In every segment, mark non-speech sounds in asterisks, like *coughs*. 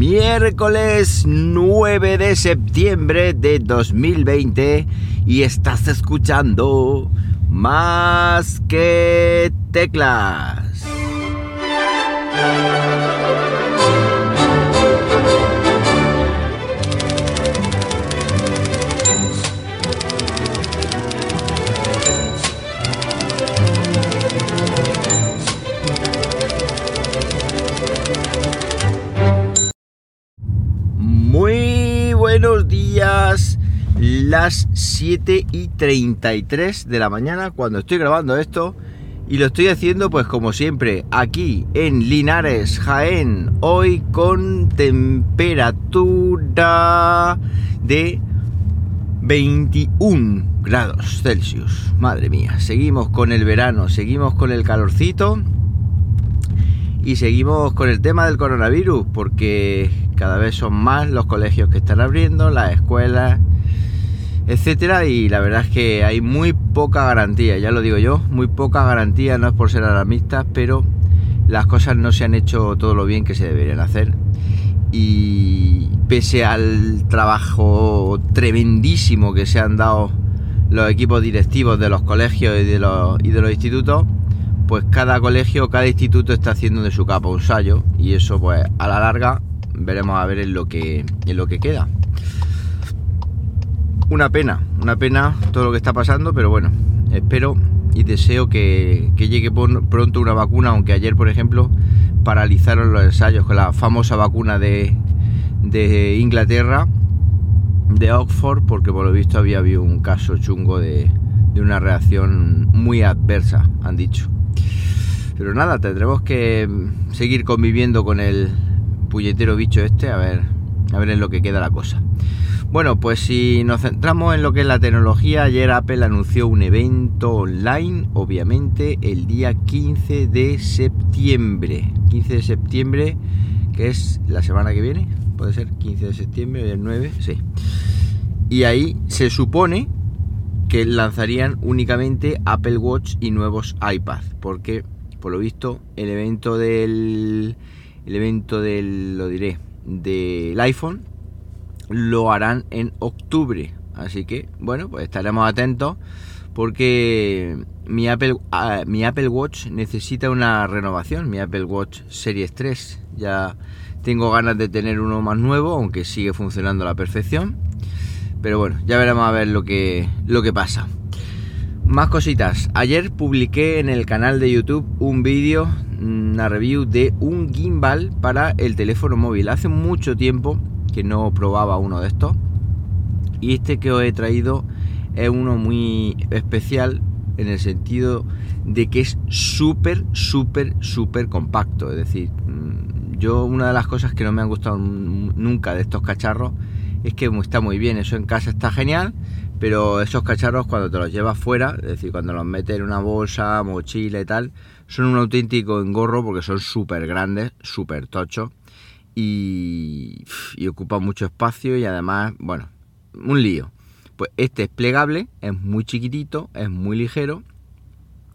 miércoles 9 de septiembre de 2020 y estás escuchando más que teclas. Las 7 y 33 de la mañana cuando estoy grabando esto y lo estoy haciendo pues como siempre aquí en Linares, Jaén, hoy con temperatura de 21 grados Celsius. Madre mía, seguimos con el verano, seguimos con el calorcito y seguimos con el tema del coronavirus porque cada vez son más los colegios que están abriendo, las escuelas, etcétera, y la verdad es que hay muy poca garantía, ya lo digo yo, muy poca garantía, no es por ser alarmistas, pero las cosas no se han hecho todo lo bien que se deberían hacer. Y pese al trabajo tremendísimo que se han dado los equipos directivos de los colegios y de los, y de los institutos, pues cada colegio, cada instituto está haciendo de su capa un sallo y eso pues a la larga veremos a ver lo que, en lo que queda. Una pena, una pena todo lo que está pasando, pero bueno, espero y deseo que, llegue pronto una vacuna, aunque ayer, por ejemplo, paralizaron los ensayos con la famosa vacuna de, Inglaterra, de Oxford, porque por lo visto había habido un caso chungo de, una reacción muy adversa, han dicho. Pero nada, tendremos que seguir conviviendo con el, puñetero bicho este, a ver, a ver en lo que queda la cosa. Bueno, pues si nos centramos en lo que es la tecnología, ayer Apple anunció un evento online, obviamente, el día 15 de septiembre. 15 de septiembre, que es la semana que viene, puede ser 15 de septiembre, el 9, sí. Y ahí se supone que lanzarían únicamente Apple Watch y nuevos iPad, porque por lo visto el evento del el evento del, lo diré, del iPhone, lo harán en octubre. Así que, bueno, pues estaremos atentos porque mi Apple, ah, mi Apple Watch necesita una renovación, mi Apple Watch Series 3. Ya tengo ganas de tener uno más nuevo, aunque sigue funcionando a la perfección. Pero bueno, ya veremos a ver lo que, lo que pasa. Más cositas. Ayer publiqué en el canal de YouTube un vídeo, una review de un gimbal para el teléfono móvil. Hace mucho tiempo que no probaba uno de estos. Y este que os he traído es uno muy especial en el sentido de que es súper, súper, súper compacto. Es decir, mm, yo una de las cosas que no me han gustado nunca de estos cacharros es que está muy bien. Eso en casa está genial pero esos cacharros cuando te los llevas fuera, es decir, cuando los metes en una bolsa, mochila y tal, son un auténtico engorro porque son súper grandes, súper tochos y, ocupan mucho espacio y además, bueno, un lío. Pues este es plegable, es muy chiquitito, es muy ligero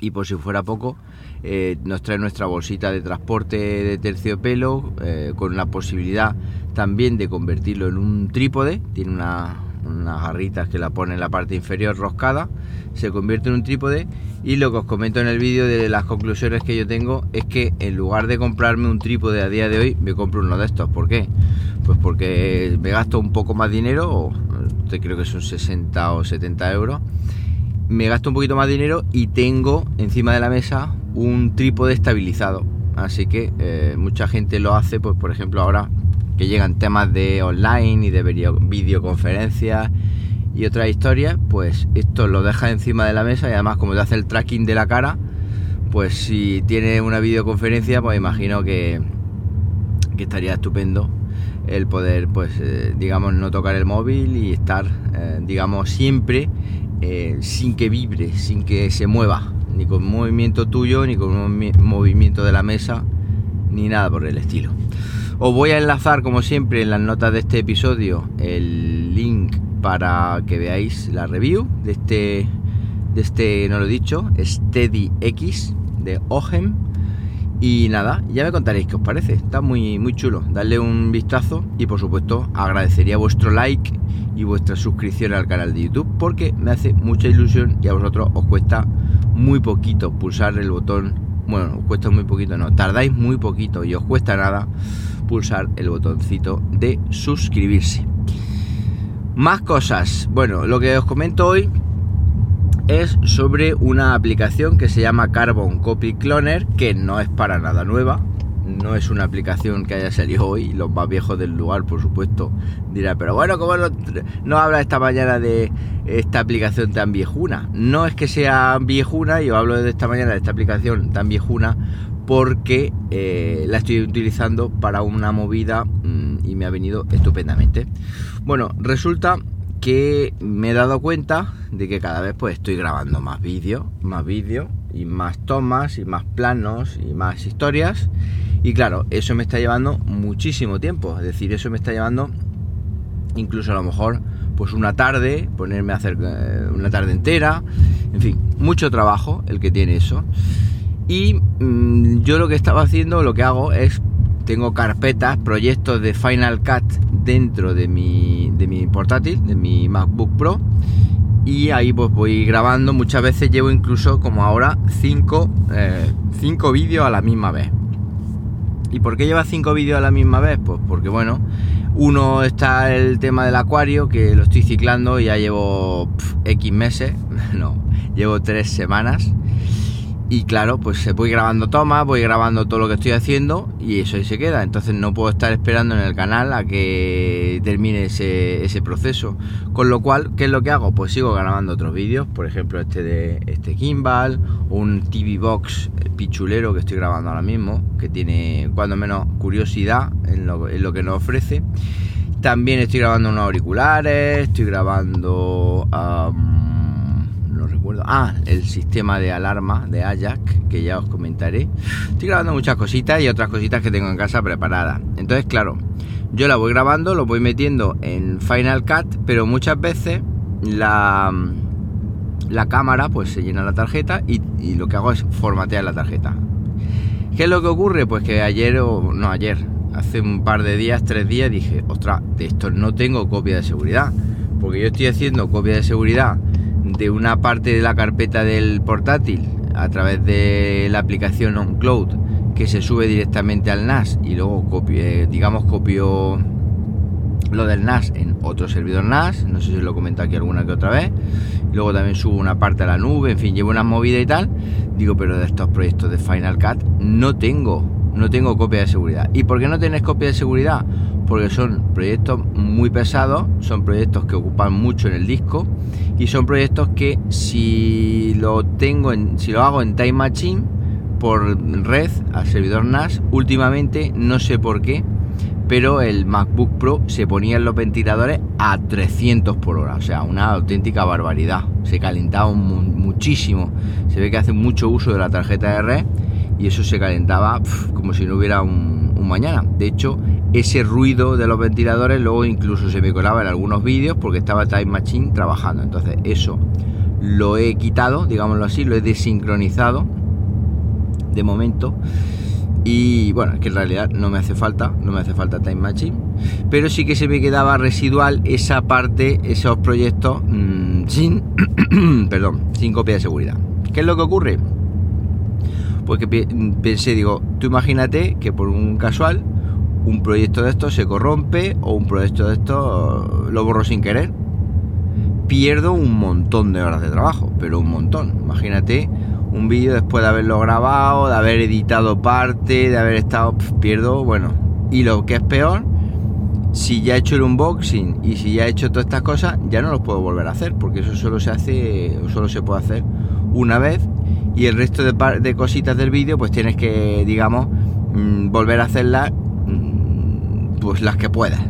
y por si fuera poco, eh, nos trae nuestra bolsita de transporte de terciopelo eh, con la posibilidad también de convertirlo en un trípode, tiene una, unas garritas que la pone en la parte inferior roscada, se convierte en un trípode y lo que os comento en el vídeo de las conclusiones que yo tengo es que en lugar de comprarme un trípode a día de hoy, me compro uno de estos. ¿Por qué? Pues porque me gasto un poco más dinero, creo que son 60 o 70 euros, me gasto un poquito más dinero y tengo encima de la mesa un trípode estabilizado. Así que eh, mucha gente lo hace, pues por ejemplo ahora que llegan temas de online y de videoconferencias y otras historias, pues esto lo deja encima de la mesa y además como te hace el tracking de la cara, pues si tiene una videoconferencia, pues imagino que, que estaría estupendo el poder, pues eh, digamos, no tocar el móvil y estar, eh, digamos, siempre eh, sin que vibre, sin que se mueva, ni con movimiento tuyo, ni con un movimiento de la mesa, ni nada por el estilo. Os voy a enlazar, como siempre, en las notas de este episodio el link para que veáis la review de este, de este no lo he dicho, Steady X de Ogem. Y nada, ya me contaréis qué os parece. Está muy, muy chulo. Darle un vistazo y por supuesto agradecería vuestro like y vuestra suscripción al canal de YouTube porque me hace mucha ilusión y a vosotros os cuesta muy poquito pulsar el botón. Bueno, os cuesta muy poquito, no, tardáis muy poquito y os cuesta nada pulsar el botoncito de suscribirse. Más cosas. Bueno, lo que os comento hoy es sobre una aplicación que se llama Carbon Copy Cloner, que no es para nada nueva. No es una aplicación que haya salido hoy. Los más viejos del lugar, por supuesto, dirán, pero bueno, ¿cómo no, habla esta mañana de esta aplicación tan viejuna? No es que sea viejuna, yo hablo de esta mañana de esta aplicación tan viejuna porque eh, la estoy utilizando para una movida mm, y me ha venido estupendamente. Bueno, resulta que me he dado cuenta de que cada vez pues estoy grabando más vídeos, más vídeos y más tomas y más planos y más historias. Y claro, eso me está llevando muchísimo tiempo. Es decir, eso me está llevando incluso a lo mejor pues una tarde, ponerme a hacer eh, una tarde entera. En fin, mucho trabajo el que tiene eso. Y mm, yo lo que estaba haciendo, lo que hago es, tengo carpetas, proyectos de Final Cut dentro de mi, de mi portátil, de mi MacBook Pro. Y ahí pues voy grabando, muchas veces llevo incluso como ahora 5 eh, cinco vídeos a la misma vez. ¿Y por qué lleva 5 vídeos a la misma vez? Pues porque bueno, uno está el tema del acuario, que lo estoy ciclando, ya llevo X meses, *laughs* no, llevo 3 semanas y claro, pues voy grabando tomas, voy grabando todo lo que estoy haciendo y eso ahí se queda. Entonces no puedo estar esperando en el canal a que termine ese, proceso. Con lo cual, ¿qué es lo que hago? Pues sigo grabando otros vídeos, por ejemplo este de este gimbal, un TV Box pichulero que estoy grabando ahora mismo, que tiene cuando menos curiosidad en lo, en lo que nos ofrece. También estoy grabando unos auriculares, estoy grabando... Ah, el sistema de alarma de Ajax, que ya os comentaré. Estoy grabando muchas cositas y otras cositas que tengo en casa preparadas. Entonces, claro, yo la voy grabando, lo voy metiendo en Final Cut, pero muchas veces la, la cámara pues se llena la tarjeta y, y lo que hago es formatear la tarjeta. ¿Qué es lo que ocurre? Pues que ayer o no ayer, hace un par de días, tres días, dije, ostras, de esto no tengo copia de seguridad. Porque yo estoy haciendo copia de seguridad de una parte de la carpeta del portátil a través de la aplicación OnCloud que se sube directamente al NAS y luego copio, digamos copio lo del NAS en otro servidor NAS, no sé si lo comento aquí alguna que otra vez, luego también subo una parte a la nube, en fin, llevo una movida y tal, digo, pero de estos proyectos de Final Cut no tengo, no tengo copia de seguridad. ¿Y por qué no tenés copia de seguridad? Porque son proyectos muy pesados, son proyectos que ocupan mucho en el disco y son proyectos que si lo tengo en, si lo hago en Time Machine por red al servidor NAS, últimamente no sé por qué, pero el MacBook Pro se ponía en los ventiladores a 300 por hora, o sea, una auténtica barbaridad. Se calentaba muchísimo. Se ve que hace mucho uso de la tarjeta de red y eso se calentaba como si no hubiera un, mañana. De hecho, ese ruido de los ventiladores luego incluso se me colaba en algunos vídeos porque estaba Time Machine trabajando. Entonces eso lo he quitado, digámoslo así, lo he desincronizado de momento. Y bueno, es que en realidad no me hace falta, no me hace falta Time Machine. Pero sí que se me quedaba residual esa parte, esos proyectos mmm, sin, *coughs* perdón, sin copia de seguridad. ¿Qué es lo que ocurre? Pues que pensé, digo, tú imagínate que por un casual un proyecto de esto se corrompe o un proyecto de esto lo borro sin querer. Pierdo un montón de horas de trabajo, pero un montón. Imagínate un vídeo después de haberlo grabado, de haber editado parte, de haber estado... pierdo, bueno. Y lo que es peor, si ya he hecho el unboxing y si ya he hecho todas estas cosas, ya no los puedo volver a hacer, porque eso solo se hace, solo se puede hacer una vez y el resto de, de cositas del vídeo, pues tienes que, digamos, mm, volver a hacerlas pues las que puedas.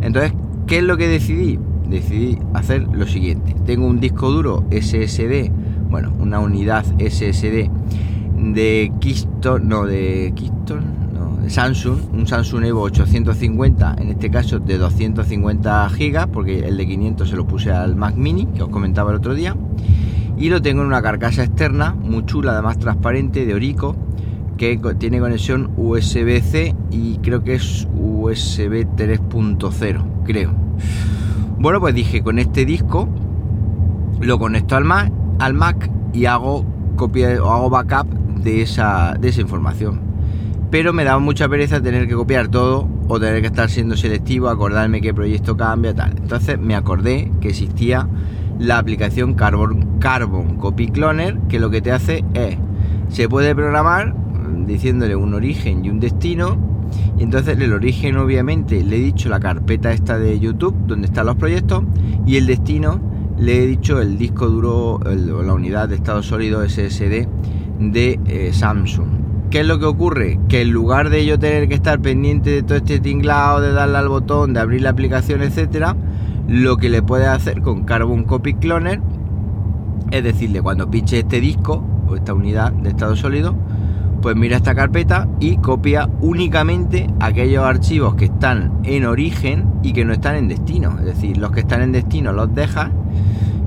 Entonces, ¿qué es lo que decidí? Decidí hacer lo siguiente. Tengo un disco duro SSD, bueno, una unidad SSD de Keystone, no, de Keystone, no, de Samsung, un Samsung Evo 850, en este caso de 250 GB, porque el de 500 se lo puse al Mac Mini, que os comentaba el otro día, y lo tengo en una carcasa externa, muy chula, además transparente, de Orico, que tiene conexión USB-C y creo que es USB 3.0, creo. Bueno, pues dije, con este disco lo conecto al Mac, al Mac y hago copia o hago backup de esa, de esa información. Pero me daba mucha pereza tener que copiar todo o tener que estar siendo selectivo, acordarme qué proyecto cambia, tal. Entonces me acordé que existía la aplicación Carbon, Carbon Copy Cloner, que lo que te hace es, se puede programar diciéndole un origen y un destino. Y entonces el origen obviamente le he dicho la carpeta esta de YouTube donde están los proyectos y el destino le he dicho el disco duro o la unidad de estado sólido SSD de eh, Samsung. ¿Qué es lo que ocurre? Que en lugar de yo tener que estar pendiente de todo este tinglado, de darle al botón, de abrir la aplicación, etcétera, lo que le puede hacer con Carbon Copy Cloner es decirle cuando pinche este disco o esta unidad de estado sólido, pues mira esta carpeta y copia únicamente aquellos archivos que están en origen y que no están en destino. Es decir, los que están en destino los deja,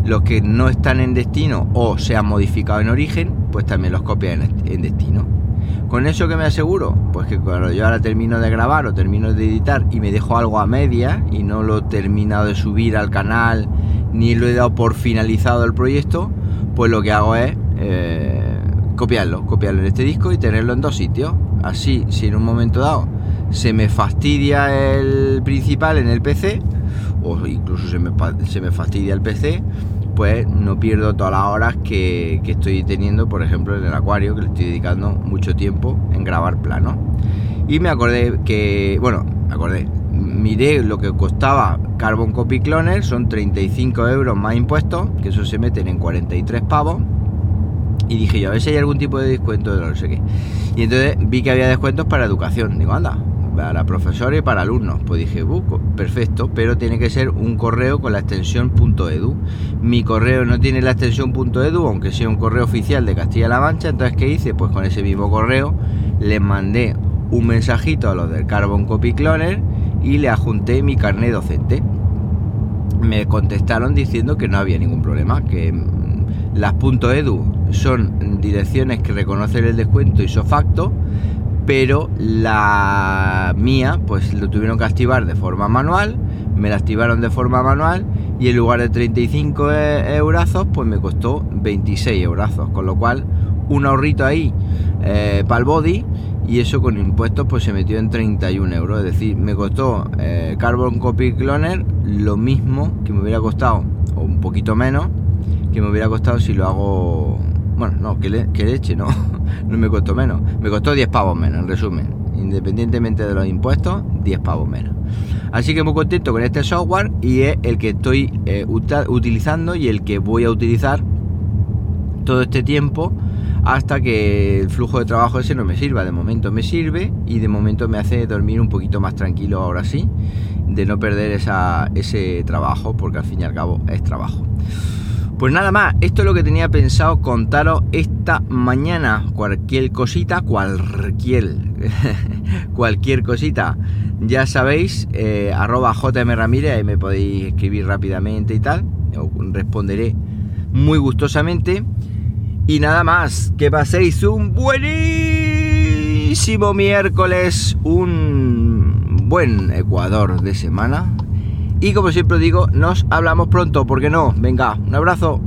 los que no están en destino o se han modificado en origen, pues también los copia en, destino. ¿Con eso que me aseguro? Pues que cuando yo ahora termino de grabar o termino de editar y me dejo algo a media y no lo he terminado de subir al canal ni lo he dado por finalizado el proyecto, pues lo que hago es... Eh, copiarlo, copiarlo en este disco y tenerlo en dos sitios. Así, si en un momento dado se me fastidia el principal en el PC, o incluso se me, se me fastidia el PC, pues no pierdo todas las horas que, estoy teniendo, por ejemplo, en el acuario, que le estoy dedicando mucho tiempo en grabar plano. Y me acordé que, bueno, me acordé, miré lo que costaba Carbon Copy Cloner, son 35 euros más impuestos, que eso se meten en 43 pavos y dije yo, a ver si hay algún tipo de descuento de no sé qué. Y entonces vi que había descuentos para educación. Digo, anda, para profesores y para alumnos. Pues dije, perfecto, pero tiene que ser un correo con la extensión .edu. Mi correo no tiene la extensión .edu, aunque sea un correo oficial de Castilla-La Mancha. Entonces, ¿qué hice? Pues con ese mismo correo les mandé un mensajito a los del Carbon Copy Cloner y le adjunté mi carnet docente. Me contestaron diciendo que no había ningún problema, que las .edu son direcciones que reconocen el descuento y facto, pero la mía pues lo tuvieron que activar de forma manual, me la activaron de forma manual y en lugar de 35 e, eurazos pues me costó 26 eurazos, con lo cual un ahorrito ahí eh, para el body y eso con impuestos pues se metió en 31 euros, es decir, me costó eh, Carbon Copy Cloner lo mismo que me hubiera costado, o un poquito menos, que me hubiera costado si lo hago. Bueno, no, que, leche, no. *laughs* no me costó menos. Me costó 10 pavos menos, en resumen. Independientemente de los impuestos, 10 pavos menos. Así que muy contento con este software y es el que estoy eh, utilizando y el que voy a utilizar todo este tiempo hasta que el flujo de trabajo ese no me sirva. De momento me sirve y de momento me hace dormir un poquito más tranquilo ahora sí, de no perder ese trabajo, porque al fin y al cabo es trabajo. Pues nada más, esto es lo que tenía pensado contaros esta mañana. Cualquier cosita, cualquier, *laughs* cualquier cosita, ya sabéis, eh, arroba JM ahí me podéis escribir rápidamente y tal. responderé muy gustosamente. Y nada más, que paséis un buenísimo miércoles, un buen Ecuador de semana y como siempre digo, nos hablamos pronto, porque no? Venga, un abrazo.